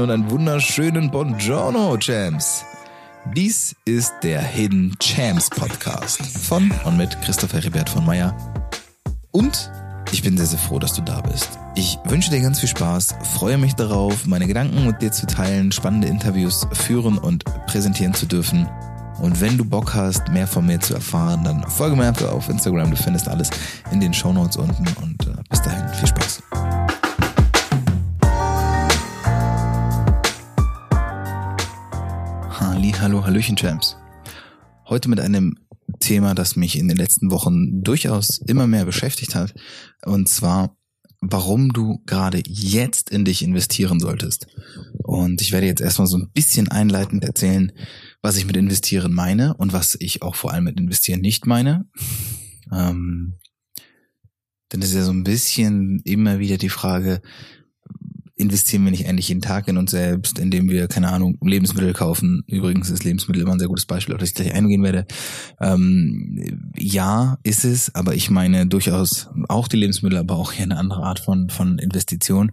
Moin und einen wunderschönen Buongiorno, Champs. Dies ist der Hidden Champs Podcast von und mit Christoph Heribert von Meyer. Und ich bin sehr, sehr froh, dass du da bist. Ich wünsche dir ganz viel Spaß, freue mich darauf, meine Gedanken mit dir zu teilen, spannende Interviews führen und präsentieren zu dürfen. Und wenn du Bock hast, mehr von mir zu erfahren, dann folge mir einfach auf Instagram. Du findest alles in den Show Notes unten. Und äh, bis dahin, viel Spaß. Hallo, hallöchen, Champs. Heute mit einem Thema, das mich in den letzten Wochen durchaus immer mehr beschäftigt hat. Und zwar, warum du gerade jetzt in dich investieren solltest. Und ich werde jetzt erstmal so ein bisschen einleitend erzählen, was ich mit investieren meine und was ich auch vor allem mit investieren nicht meine. Ähm, denn es ist ja so ein bisschen immer wieder die Frage, investieren wir nicht eigentlich jeden Tag in uns selbst, indem wir, keine Ahnung, Lebensmittel kaufen. Übrigens ist Lebensmittel immer ein sehr gutes Beispiel, auf das ich gleich eingehen werde. Ähm, ja, ist es, aber ich meine durchaus auch die Lebensmittel, aber auch hier eine andere Art von, von Investition.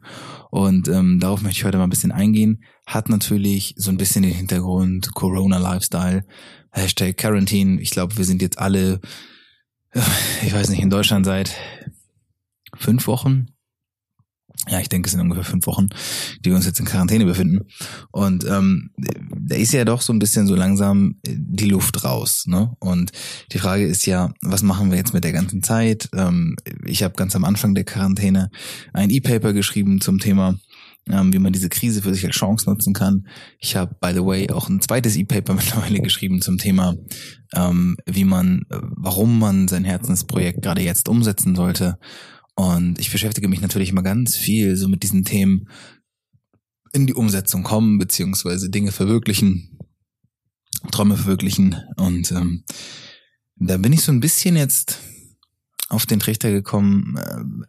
Und ähm, darauf möchte ich heute mal ein bisschen eingehen. Hat natürlich so ein bisschen den Hintergrund Corona-Lifestyle, Hashtag Quarantine. Ich glaube, wir sind jetzt alle, ich weiß nicht, in Deutschland seit fünf Wochen, ja, ich denke, es sind ungefähr fünf Wochen, die wir uns jetzt in Quarantäne befinden. Und ähm, da ist ja doch so ein bisschen so langsam die Luft raus. Ne? Und die Frage ist ja, was machen wir jetzt mit der ganzen Zeit? Ähm, ich habe ganz am Anfang der Quarantäne ein E-Paper geschrieben zum Thema, ähm, wie man diese Krise für sich als Chance nutzen kann. Ich habe, by the way, auch ein zweites E-Paper mittlerweile geschrieben zum Thema, ähm, wie man, äh, warum man sein Herzensprojekt gerade jetzt umsetzen sollte und ich beschäftige mich natürlich immer ganz viel so mit diesen Themen in die Umsetzung kommen, beziehungsweise Dinge verwirklichen, Träume verwirklichen. Und ähm, da bin ich so ein bisschen jetzt auf den Trichter gekommen, äh,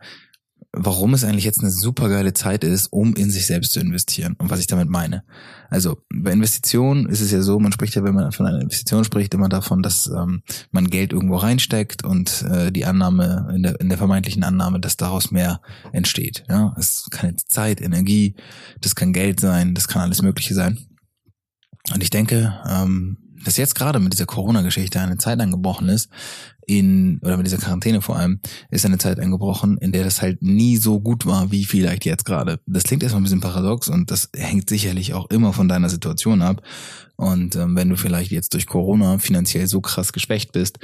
warum es eigentlich jetzt eine super geile Zeit ist, um in sich selbst zu investieren und was ich damit meine. Also bei Investitionen ist es ja so, man spricht ja, wenn man von einer Investition spricht, immer davon, dass ähm, man Geld irgendwo reinsteckt und äh, die Annahme, in der, in der vermeintlichen Annahme, dass daraus mehr entsteht. Ja, es kann jetzt Zeit, Energie, das kann Geld sein, das kann alles Mögliche sein. Und ich denke, ähm, dass jetzt gerade mit dieser Corona-Geschichte eine Zeit angebrochen ist, in, oder mit dieser Quarantäne vor allem, ist eine Zeit eingebrochen, in der das halt nie so gut war, wie vielleicht jetzt gerade. Das klingt erstmal ein bisschen paradox und das hängt sicherlich auch immer von deiner Situation ab. Und ähm, wenn du vielleicht jetzt durch Corona finanziell so krass geschwächt bist,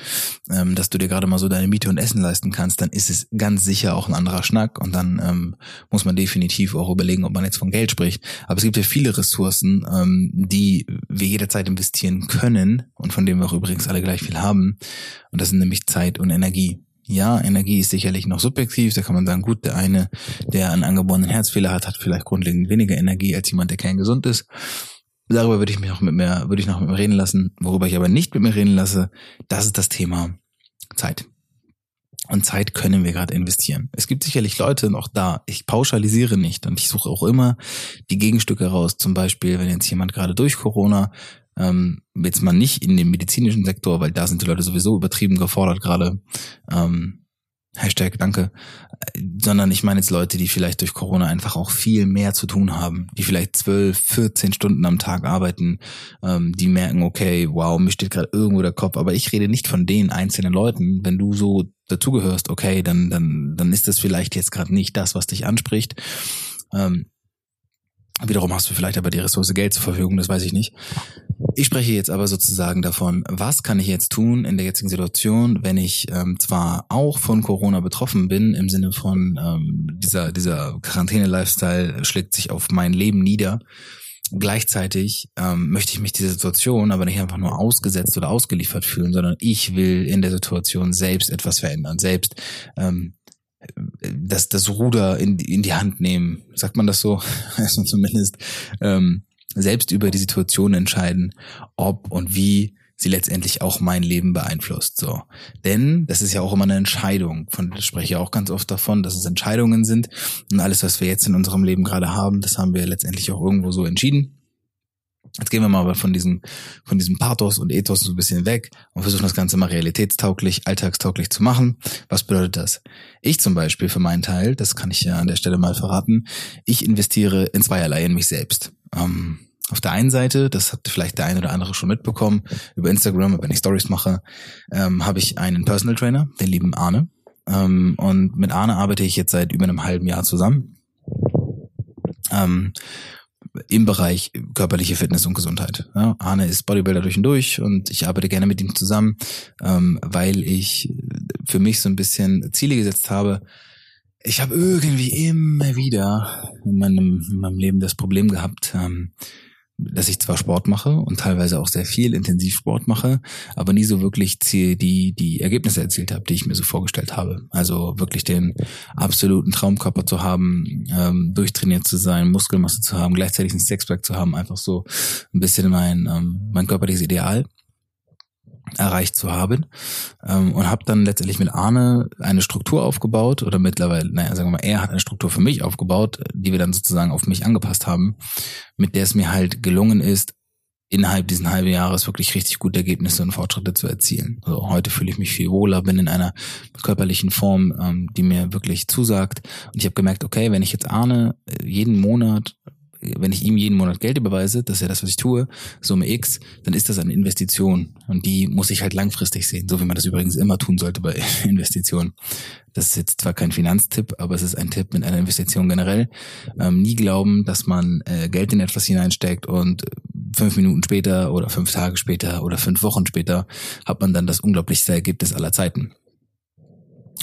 ähm, dass du dir gerade mal so deine Miete und Essen leisten kannst, dann ist es ganz sicher auch ein anderer Schnack. Und dann ähm, muss man definitiv auch überlegen, ob man jetzt von Geld spricht. Aber es gibt ja viele Ressourcen, ähm, die wir jederzeit investieren können und von denen wir auch übrigens alle gleich viel haben. Und das sind nämlich Zeit und Energie. Ja, Energie ist sicherlich noch subjektiv. Da kann man sagen, gut, der eine, der einen angeborenen Herzfehler hat, hat vielleicht grundlegend weniger Energie als jemand, der kein gesund ist. Darüber würde ich mich noch mit mir, würde ich noch mit mir reden lassen. Worüber ich aber nicht mit mir reden lasse, das ist das Thema Zeit. Und Zeit können wir gerade investieren. Es gibt sicherlich Leute noch da. Ich pauschalisiere nicht und ich suche auch immer die Gegenstücke raus. Zum Beispiel, wenn jetzt jemand gerade durch Corona, ähm, jetzt mal nicht in dem medizinischen Sektor, weil da sind die Leute sowieso übertrieben gefordert gerade, ähm, Hashtag danke, sondern ich meine jetzt Leute, die vielleicht durch Corona einfach auch viel mehr zu tun haben, die vielleicht zwölf, 14 Stunden am Tag arbeiten, ähm, die merken, okay, wow, mir steht gerade irgendwo der Kopf, aber ich rede nicht von den einzelnen Leuten. Wenn du so dazugehörst, okay, dann, dann, dann ist das vielleicht jetzt gerade nicht das, was dich anspricht. Ähm, Wiederum hast du vielleicht aber die Ressource Geld zur Verfügung, das weiß ich nicht. Ich spreche jetzt aber sozusagen davon, was kann ich jetzt tun in der jetzigen Situation, wenn ich ähm, zwar auch von Corona betroffen bin, im Sinne von ähm, dieser, dieser Quarantäne-Lifestyle schlägt sich auf mein Leben nieder. Gleichzeitig ähm, möchte ich mich dieser Situation aber nicht einfach nur ausgesetzt oder ausgeliefert fühlen, sondern ich will in der Situation selbst etwas verändern, selbst ähm, das, das Ruder in, in die Hand nehmen, sagt man das so, also zumindest ähm, selbst über die Situation entscheiden, ob und wie sie letztendlich auch mein Leben beeinflusst. So, denn das ist ja auch immer eine Entscheidung. Von das spreche ich auch ganz oft davon, dass es Entscheidungen sind und alles, was wir jetzt in unserem Leben gerade haben, das haben wir letztendlich auch irgendwo so entschieden. Jetzt gehen wir mal von diesem, von diesem Pathos und Ethos so ein bisschen weg und versuchen das Ganze mal realitätstauglich, alltagstauglich zu machen. Was bedeutet das? Ich zum Beispiel für meinen Teil, das kann ich ja an der Stelle mal verraten, ich investiere in zweierlei in mich selbst. Ähm, auf der einen Seite, das hat vielleicht der eine oder andere schon mitbekommen, über Instagram, wenn ich Stories mache, ähm, habe ich einen Personal Trainer, den lieben Arne. Ähm, und mit Arne arbeite ich jetzt seit über einem halben Jahr zusammen. Ähm, im Bereich körperliche Fitness und Gesundheit. Ja, Arne ist Bodybuilder durch und durch und ich arbeite gerne mit ihm zusammen, ähm, weil ich für mich so ein bisschen Ziele gesetzt habe. Ich habe irgendwie immer wieder in meinem, in meinem Leben das Problem gehabt, ähm, dass ich zwar Sport mache und teilweise auch sehr viel intensiv Sport mache, aber nie so wirklich die, die Ergebnisse erzielt habe, die ich mir so vorgestellt habe. Also wirklich den absoluten Traumkörper zu haben, ähm, durchtrainiert zu sein, Muskelmasse zu haben, gleichzeitig ein Sexpack zu haben, einfach so ein bisschen mein, ähm, mein körperliches Ideal erreicht zu haben ähm, und habe dann letztendlich mit Arne eine Struktur aufgebaut oder mittlerweile, naja, sagen wir mal, er hat eine Struktur für mich aufgebaut, die wir dann sozusagen auf mich angepasst haben, mit der es mir halt gelungen ist, innerhalb diesen halben Jahres wirklich richtig gute Ergebnisse und Fortschritte zu erzielen. Also heute fühle ich mich viel wohler, bin in einer körperlichen Form, ähm, die mir wirklich zusagt. Und ich habe gemerkt, okay, wenn ich jetzt Arne äh, jeden Monat wenn ich ihm jeden Monat Geld überweise, das ist ja das, was ich tue, Summe X, dann ist das eine Investition. Und die muss ich halt langfristig sehen, so wie man das übrigens immer tun sollte bei Investitionen. Das ist jetzt zwar kein Finanztipp, aber es ist ein Tipp mit einer Investition generell. Ähm, nie glauben, dass man äh, Geld in etwas hineinsteckt und fünf Minuten später oder fünf Tage später oder fünf Wochen später hat man dann das unglaublichste Ergebnis aller Zeiten.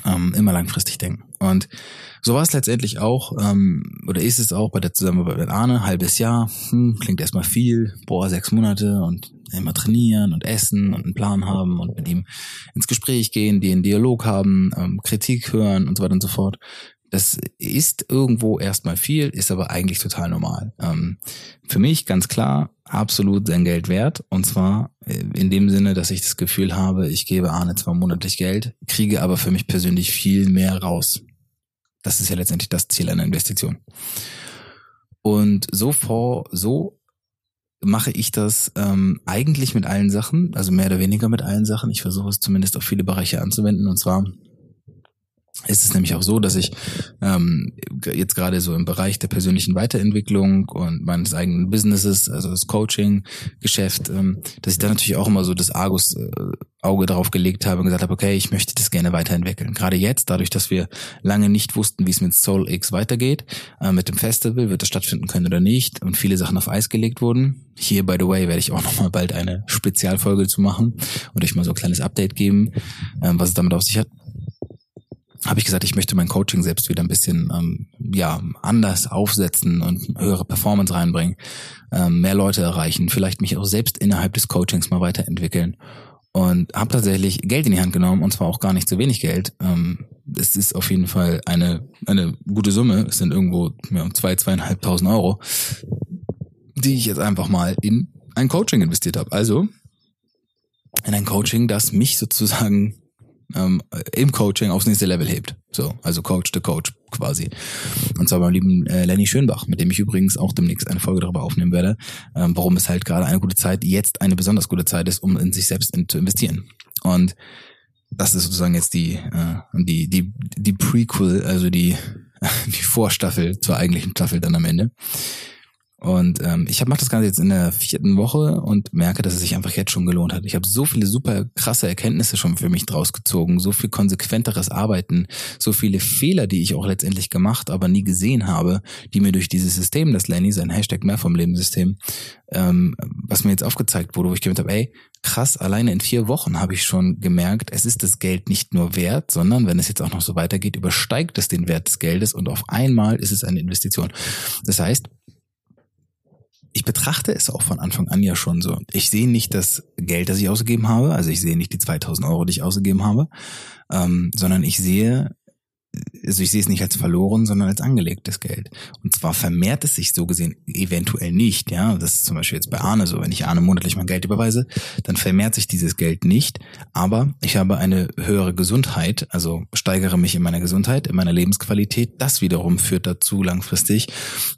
Ähm, immer langfristig denken. Und so war es letztendlich auch, ähm, oder ist es auch bei der Zusammenarbeit mit Arne, halbes Jahr, hm, klingt erstmal viel, boah, sechs Monate und immer trainieren und essen und einen Plan haben und mit ihm ins Gespräch gehen, einen Dialog haben, ähm, Kritik hören und so weiter und so fort. Das ist irgendwo erstmal viel, ist aber eigentlich total normal. Ähm, für mich ganz klar, absolut sein Geld wert. Und zwar äh, in dem Sinne, dass ich das Gefühl habe, ich gebe Arne zwar monatlich Geld, kriege aber für mich persönlich viel mehr raus. Das ist ja letztendlich das Ziel einer Investition. Und so vor, so mache ich das ähm, eigentlich mit allen Sachen, also mehr oder weniger mit allen Sachen. Ich versuche es zumindest auf viele Bereiche anzuwenden. Und zwar ist es nämlich auch so, dass ich ähm, jetzt gerade so im Bereich der persönlichen Weiterentwicklung und meines eigenen Businesses, also das Coaching-Geschäft, ähm, dass ich da natürlich auch immer so das Argus-Auge äh, darauf gelegt habe und gesagt habe, okay, ich möchte das gerne weiterentwickeln. Gerade jetzt, dadurch, dass wir lange nicht wussten, wie es mit Soul X weitergeht, äh, mit dem Festival, wird das stattfinden können oder nicht und viele Sachen auf Eis gelegt wurden. Hier, by the way, werde ich auch nochmal bald eine Spezialfolge zu machen und euch mal so ein kleines Update geben, ähm, was es damit auf sich hat habe ich gesagt, ich möchte mein Coaching selbst wieder ein bisschen ähm, ja anders aufsetzen und höhere Performance reinbringen, ähm, mehr Leute erreichen, vielleicht mich auch selbst innerhalb des Coachings mal weiterentwickeln und habe tatsächlich Geld in die Hand genommen und zwar auch gar nicht so wenig Geld. Ähm, es ist auf jeden Fall eine eine gute Summe. Es sind irgendwo ja, zwei zweieinhalbtausend Euro, die ich jetzt einfach mal in ein Coaching investiert habe. Also in ein Coaching, das mich sozusagen ähm, im Coaching aufs nächste Level hebt. So, also Coach to Coach quasi. Und zwar beim lieben äh, Lenny Schönbach, mit dem ich übrigens auch demnächst eine Folge darüber aufnehmen werde, ähm, warum es halt gerade eine gute Zeit, jetzt eine besonders gute Zeit ist, um in sich selbst in, zu investieren. Und das ist sozusagen jetzt die, äh, die, die, die Prequel, also die, die Vorstaffel zur eigentlichen Staffel dann am Ende. Und ähm, ich mache das Ganze jetzt in der vierten Woche und merke, dass es sich einfach jetzt schon gelohnt hat. Ich habe so viele super krasse Erkenntnisse schon für mich draus gezogen, so viel konsequenteres Arbeiten, so viele Fehler, die ich auch letztendlich gemacht, aber nie gesehen habe, die mir durch dieses System, das Lenny, sein Hashtag mehr vom Lebenssystem, ähm, was mir jetzt aufgezeigt wurde, wo ich gemerkt habe, ey, krass, alleine in vier Wochen habe ich schon gemerkt, es ist das Geld nicht nur wert, sondern wenn es jetzt auch noch so weitergeht, übersteigt es den Wert des Geldes und auf einmal ist es eine Investition. Das heißt, ich betrachte es auch von Anfang an ja schon so. Ich sehe nicht das Geld, das ich ausgegeben habe, also ich sehe nicht die 2000 Euro, die ich ausgegeben habe, ähm, sondern ich sehe also ich sehe es nicht als verloren, sondern als angelegtes Geld. Und zwar vermehrt es sich so gesehen eventuell nicht, ja. Das ist zum Beispiel jetzt bei Arne so, wenn ich Arne monatlich mein Geld überweise, dann vermehrt sich dieses Geld nicht. Aber ich habe eine höhere Gesundheit, also steigere mich in meiner Gesundheit, in meiner Lebensqualität. Das wiederum führt dazu langfristig,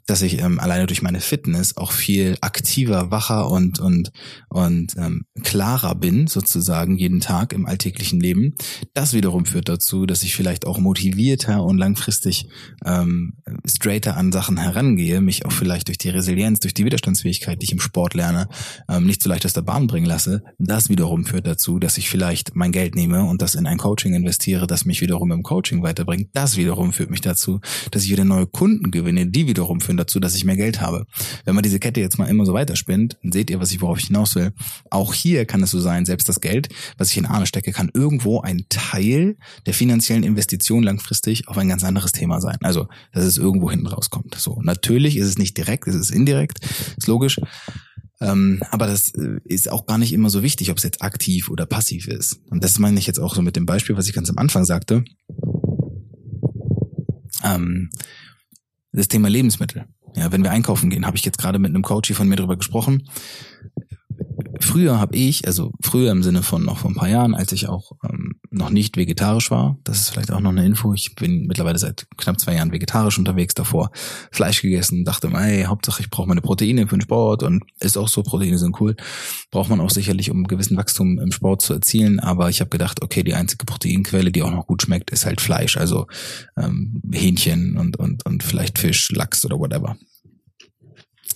dass ich ähm, alleine durch meine Fitness auch viel aktiver, wacher und und und ähm, klarer bin sozusagen jeden Tag im alltäglichen Leben. Das wiederum führt dazu, dass ich vielleicht auch motivierter weiter und langfristig ähm, straighter an Sachen herangehe, mich auch vielleicht durch die Resilienz, durch die Widerstandsfähigkeit, die ich im Sport lerne, ähm, nicht so leicht aus der Bahn bringen lasse, das wiederum führt dazu, dass ich vielleicht mein Geld nehme und das in ein Coaching investiere, das mich wiederum im Coaching weiterbringt. Das wiederum führt mich dazu, dass ich wieder neue Kunden gewinne, die wiederum führen dazu, dass ich mehr Geld habe. Wenn man diese Kette jetzt mal immer so weiterspinnt, seht ihr, was ich worauf ich hinaus will. Auch hier kann es so sein, selbst das Geld, was ich in Ahne stecke, kann irgendwo ein Teil der finanziellen Investition langfristig auf ein ganz anderes Thema sein. Also, dass es irgendwo hinten rauskommt. So, natürlich ist es nicht direkt, es ist indirekt, ist logisch. Ähm, aber das äh, ist auch gar nicht immer so wichtig, ob es jetzt aktiv oder passiv ist. Und das meine ich jetzt auch so mit dem Beispiel, was ich ganz am Anfang sagte. Ähm, das Thema Lebensmittel. Ja, wenn wir einkaufen gehen, habe ich jetzt gerade mit einem Coach von mir darüber gesprochen. Früher habe ich, also früher im Sinne von noch vor ein paar Jahren, als ich auch ähm, noch nicht vegetarisch war, das ist vielleicht auch noch eine Info, ich bin mittlerweile seit knapp zwei Jahren vegetarisch unterwegs, davor Fleisch gegessen, dachte hey, Hauptsache ich brauche meine Proteine für den Sport und ist auch so, Proteine sind cool, braucht man auch sicherlich, um gewissen Wachstum im Sport zu erzielen, aber ich habe gedacht, okay, die einzige Proteinquelle, die auch noch gut schmeckt, ist halt Fleisch, also ähm, Hähnchen und, und, und vielleicht Fisch, Lachs oder whatever.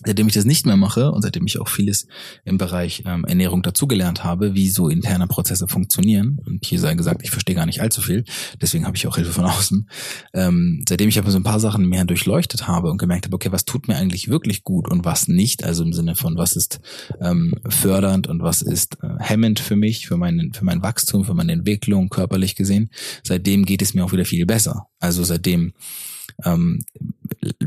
Seitdem ich das nicht mehr mache und seitdem ich auch vieles im Bereich ähm, Ernährung dazugelernt habe, wie so interne Prozesse funktionieren, und hier sei gesagt, ich verstehe gar nicht allzu viel, deswegen habe ich auch Hilfe von außen, ähm, seitdem ich aber so ein paar Sachen mehr durchleuchtet habe und gemerkt habe, okay, was tut mir eigentlich wirklich gut und was nicht, also im Sinne von, was ist ähm, fördernd und was ist äh, hemmend für mich, für, meinen, für mein Wachstum, für meine Entwicklung, körperlich gesehen, seitdem geht es mir auch wieder viel besser. Also seitdem ähm,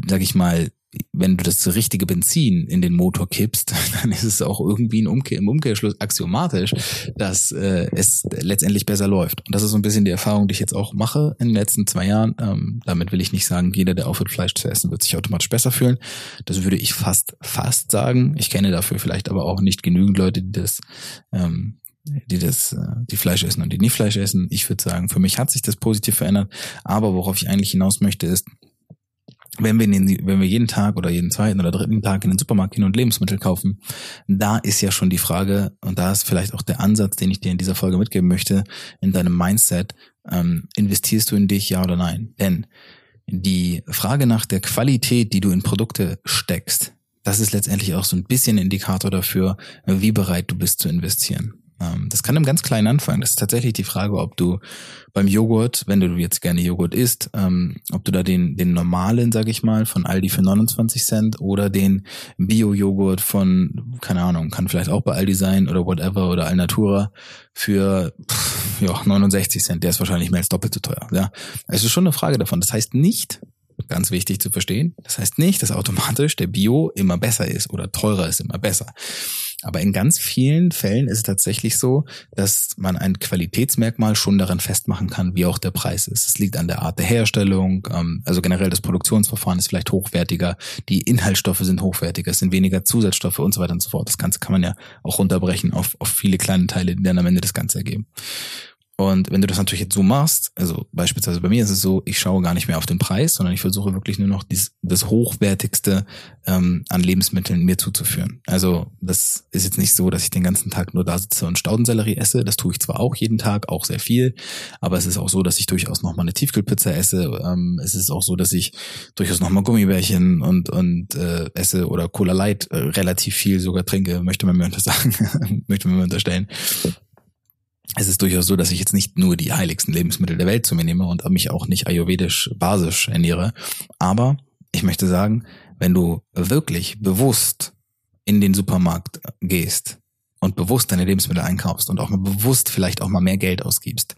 sag ich mal, wenn du das richtige Benzin in den Motor kippst, dann ist es auch irgendwie ein Umkehr, im Umkehrschluss axiomatisch, dass äh, es letztendlich besser läuft. Und das ist so ein bisschen die Erfahrung, die ich jetzt auch mache in den letzten zwei Jahren. Ähm, damit will ich nicht sagen, jeder, der aufhört, Fleisch zu essen, wird sich automatisch besser fühlen. Das würde ich fast, fast sagen. Ich kenne dafür vielleicht aber auch nicht genügend Leute, die das ähm, die das, äh, die Fleisch essen und die nicht Fleisch essen. Ich würde sagen, für mich hat sich das positiv verändert. Aber worauf ich eigentlich hinaus möchte, ist, wenn wir, den, wenn wir jeden Tag oder jeden zweiten oder dritten Tag in den Supermarkt gehen und Lebensmittel kaufen, da ist ja schon die Frage, und da ist vielleicht auch der Ansatz, den ich dir in dieser Folge mitgeben möchte, in deinem Mindset, ähm, investierst du in dich, ja oder nein? Denn die Frage nach der Qualität, die du in Produkte steckst, das ist letztendlich auch so ein bisschen Indikator dafür, wie bereit du bist zu investieren. Ähm, das kann im ganz Kleinen anfangen. Das ist tatsächlich die Frage, ob du beim Joghurt, wenn du jetzt gerne Joghurt isst, ähm, ob du da den, den normalen, sag ich mal, von Aldi für 29 Cent oder den Bio-Joghurt von, keine Ahnung, kann vielleicht auch bei Aldi sein oder whatever oder Alnatura für pff, ja, 69 Cent. Der ist wahrscheinlich mehr als doppelt so teuer. Ja, Es ist schon eine Frage davon. Das heißt nicht, ganz wichtig zu verstehen, das heißt nicht, dass automatisch der Bio immer besser ist oder teurer ist immer besser. Aber in ganz vielen Fällen ist es tatsächlich so, dass man ein Qualitätsmerkmal schon daran festmachen kann, wie auch der Preis ist. Es liegt an der Art der Herstellung, ähm, also generell das Produktionsverfahren ist vielleicht hochwertiger, die Inhaltsstoffe sind hochwertiger, es sind weniger Zusatzstoffe und so weiter und so fort. Das Ganze kann man ja auch runterbrechen auf, auf viele kleine Teile, die dann am Ende das Ganze ergeben. Und wenn du das natürlich jetzt so machst, also beispielsweise bei mir ist es so, ich schaue gar nicht mehr auf den Preis, sondern ich versuche wirklich nur noch dies, das Hochwertigste ähm, an Lebensmitteln mir zuzuführen. Also das ist jetzt nicht so, dass ich den ganzen Tag nur da sitze und Staudensellerie esse. Das tue ich zwar auch jeden Tag, auch sehr viel, aber es ist auch so, dass ich durchaus noch mal eine Tiefkühlpizza esse. Ähm, es ist auch so, dass ich durchaus noch mal Gummibärchen und und äh, esse oder Cola Light äh, relativ viel sogar trinke, möchte man mir untersagen, möchte man mir unterstellen es ist durchaus so, dass ich jetzt nicht nur die heiligsten Lebensmittel der Welt zu mir nehme und mich auch nicht ayurvedisch basisch ernähre. Aber ich möchte sagen, wenn du wirklich bewusst in den Supermarkt gehst und bewusst deine Lebensmittel einkaufst und auch mal bewusst vielleicht auch mal mehr Geld ausgibst,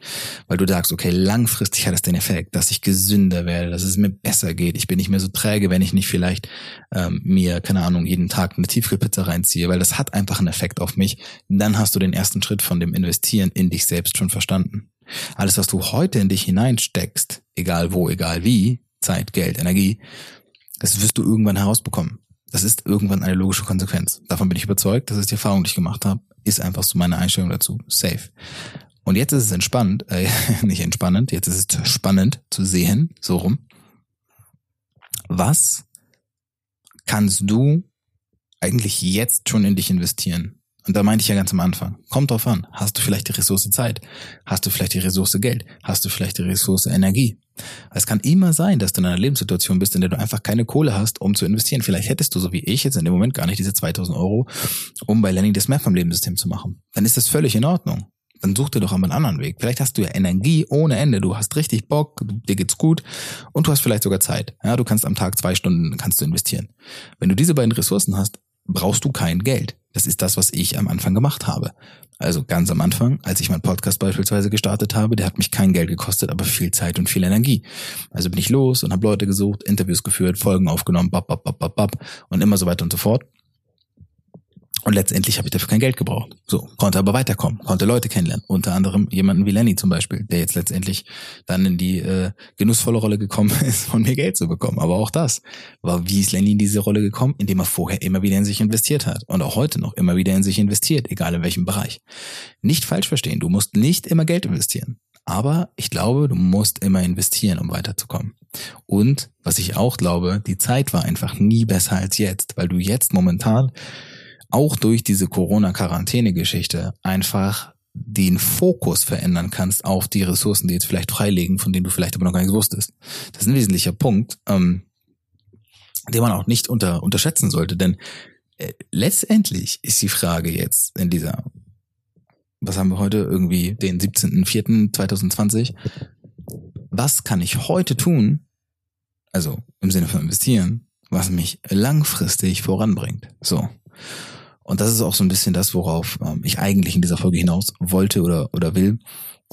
weil du sagst, okay, langfristig hat es den Effekt, dass ich gesünder werde, dass es mir besser geht, ich bin nicht mehr so träge, wenn ich nicht vielleicht ähm, mir, keine Ahnung, jeden Tag eine Tiefkühlpizza reinziehe, weil das hat einfach einen Effekt auf mich, dann hast du den ersten Schritt von dem Investieren in dich selbst schon verstanden. Alles, was du heute in dich hineinsteckst, egal wo, egal wie, Zeit, Geld, Energie, das wirst du irgendwann herausbekommen. Das ist irgendwann eine logische Konsequenz. Davon bin ich überzeugt. Das ist die Erfahrung, die ich gemacht habe. Ist einfach so meine Einstellung dazu. Safe. Und jetzt ist es entspannt, äh, nicht entspannend, jetzt ist es spannend zu sehen, so rum. Was kannst du eigentlich jetzt schon in dich investieren? Und da meinte ich ja ganz am Anfang, kommt drauf an, hast du vielleicht die Ressource Zeit? Hast du vielleicht die Ressource Geld? Hast du vielleicht die Ressource Energie? Es kann immer sein, dass du in einer Lebenssituation bist, in der du einfach keine Kohle hast, um zu investieren. Vielleicht hättest du, so wie ich jetzt in dem Moment, gar nicht diese 2000 Euro, um bei Lenny das mehr vom Lebenssystem zu machen. Dann ist das völlig in Ordnung. Dann such dir doch einmal einen anderen Weg. Vielleicht hast du ja Energie ohne Ende. Du hast richtig Bock, dir geht's gut und du hast vielleicht sogar Zeit. Ja, du kannst am Tag zwei Stunden kannst du investieren. Wenn du diese beiden Ressourcen hast, brauchst du kein Geld. Das ist das, was ich am Anfang gemacht habe. Also ganz am Anfang, als ich meinen Podcast beispielsweise gestartet habe, der hat mich kein Geld gekostet, aber viel Zeit und viel Energie. Also bin ich los und habe Leute gesucht, Interviews geführt, Folgen aufgenommen, bap, bap, bap, bap, bap und immer so weiter und so fort. Und letztendlich habe ich dafür kein Geld gebraucht. So, konnte aber weiterkommen, konnte Leute kennenlernen. Unter anderem jemanden wie Lenny zum Beispiel, der jetzt letztendlich dann in die äh, genussvolle Rolle gekommen ist, von mir Geld zu bekommen. Aber auch das war, wie ist Lenny in diese Rolle gekommen? Indem er vorher immer wieder in sich investiert hat. Und auch heute noch immer wieder in sich investiert, egal in welchem Bereich. Nicht falsch verstehen, du musst nicht immer Geld investieren. Aber ich glaube, du musst immer investieren, um weiterzukommen. Und was ich auch glaube, die Zeit war einfach nie besser als jetzt, weil du jetzt momentan auch durch diese Corona-Quarantäne-Geschichte einfach den Fokus verändern kannst auf die Ressourcen, die jetzt vielleicht freilegen, von denen du vielleicht aber noch gar nicht wusstest. Das ist ein wesentlicher Punkt, ähm, den man auch nicht unter, unterschätzen sollte, denn äh, letztendlich ist die Frage jetzt in dieser, was haben wir heute, irgendwie den 17.04.2020, was kann ich heute tun, also im Sinne von investieren, was mich langfristig voranbringt. So. Und das ist auch so ein bisschen das, worauf ähm, ich eigentlich in dieser Folge hinaus wollte oder, oder will.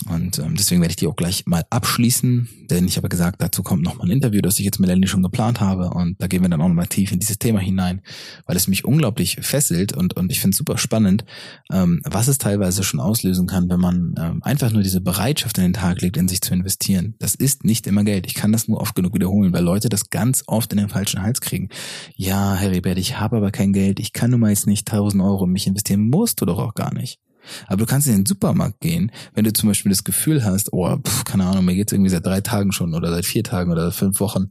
Und ähm, deswegen werde ich die auch gleich mal abschließen, denn ich habe gesagt, dazu kommt noch mal ein Interview, das ich jetzt mit Lenny schon geplant habe und da gehen wir dann auch noch mal tief in dieses Thema hinein, weil es mich unglaublich fesselt und und ich finde es super spannend, ähm, was es teilweise schon auslösen kann, wenn man ähm, einfach nur diese Bereitschaft in den Tag legt, in sich zu investieren. Das ist nicht immer Geld. Ich kann das nur oft genug wiederholen, weil Leute das ganz oft in den falschen Hals kriegen. Ja, Heribert, ich habe aber kein Geld, ich kann nun mal jetzt nicht 1000 Euro in mich investieren, musst du doch auch gar nicht. Aber du kannst in den Supermarkt gehen, wenn du zum Beispiel das Gefühl hast, oh, pf, keine Ahnung, mir geht's irgendwie seit drei Tagen schon oder seit vier Tagen oder fünf Wochen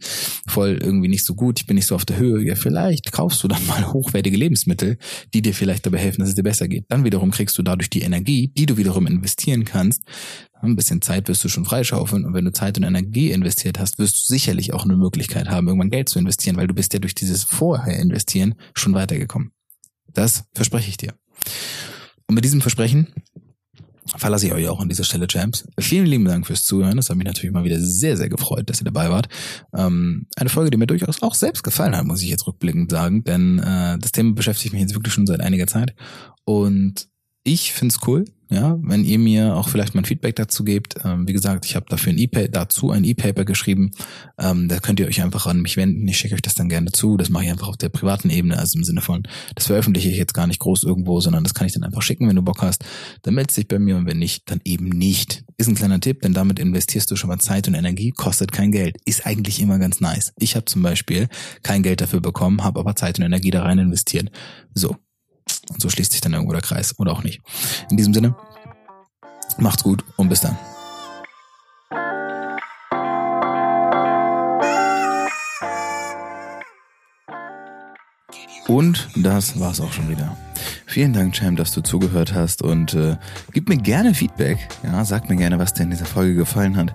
voll irgendwie nicht so gut, ich bin nicht so auf der Höhe. Ja, vielleicht kaufst du dann mal hochwertige Lebensmittel, die dir vielleicht dabei helfen, dass es dir besser geht. Dann wiederum kriegst du dadurch die Energie, die du wiederum investieren kannst. Ein bisschen Zeit wirst du schon freischaufeln und wenn du Zeit und Energie investiert hast, wirst du sicherlich auch eine Möglichkeit haben, irgendwann Geld zu investieren, weil du bist ja durch dieses Vorher investieren schon weitergekommen. Das verspreche ich dir. Und mit diesem Versprechen verlasse ich euch auch an dieser Stelle, Champs. Vielen lieben Dank fürs Zuhören. Das hat mich natürlich mal wieder sehr, sehr gefreut, dass ihr dabei wart. Ähm, eine Folge, die mir durchaus auch selbst gefallen hat, muss ich jetzt rückblickend sagen, denn äh, das Thema beschäftigt mich jetzt wirklich schon seit einiger Zeit. Und ich find's cool, ja, wenn ihr mir auch vielleicht mein Feedback dazu gebt. Ähm, wie gesagt, ich habe dafür ein E-Paper, dazu ein E-Paper geschrieben. Ähm, da könnt ihr euch einfach an mich wenden. Ich schicke euch das dann gerne zu. Das mache ich einfach auf der privaten Ebene, also im Sinne von, das veröffentliche ich jetzt gar nicht groß irgendwo, sondern das kann ich dann einfach schicken, wenn du Bock hast. Dann meldest dich bei mir und wenn nicht, dann eben nicht. Ist ein kleiner Tipp, denn damit investierst du schon mal Zeit und Energie, kostet kein Geld. Ist eigentlich immer ganz nice. Ich habe zum Beispiel kein Geld dafür bekommen, habe aber Zeit und Energie da rein investiert. So, und so schließt sich dann irgendwo der Kreis oder auch nicht. In diesem Sinne, macht's gut und bis dann. Und das war's auch schon wieder. Vielen Dank, Cham, dass du zugehört hast und äh, gib mir gerne Feedback. Ja, sag mir gerne, was dir in dieser Folge gefallen hat.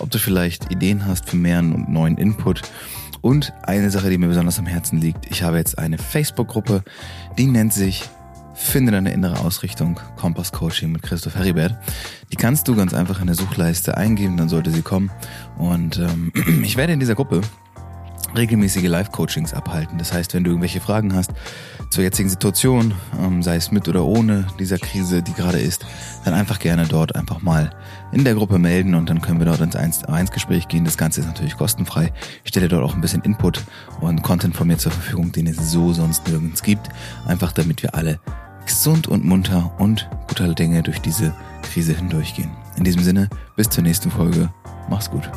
Ob du vielleicht Ideen hast für mehr und neuen Input. Und eine Sache, die mir besonders am Herzen liegt. Ich habe jetzt eine Facebook-Gruppe, die nennt sich Finde deine innere Ausrichtung, Kompass Coaching mit Christoph Heribert. Die kannst du ganz einfach in der Suchleiste eingeben, dann sollte sie kommen. Und ähm, ich werde in dieser Gruppe regelmäßige Live-Coachings abhalten. Das heißt, wenn du irgendwelche Fragen hast zur jetzigen Situation, ähm, sei es mit oder ohne dieser Krise, die gerade ist, dann einfach gerne dort einfach mal in der Gruppe melden und dann können wir dort ins 1 1 Gespräch gehen. Das Ganze ist natürlich kostenfrei. Ich stelle dort auch ein bisschen Input und Content von mir zur Verfügung, den es so sonst nirgends gibt. Einfach damit wir alle gesund und munter und guter Dinge durch diese Krise hindurchgehen. In diesem Sinne, bis zur nächsten Folge. Mach's gut.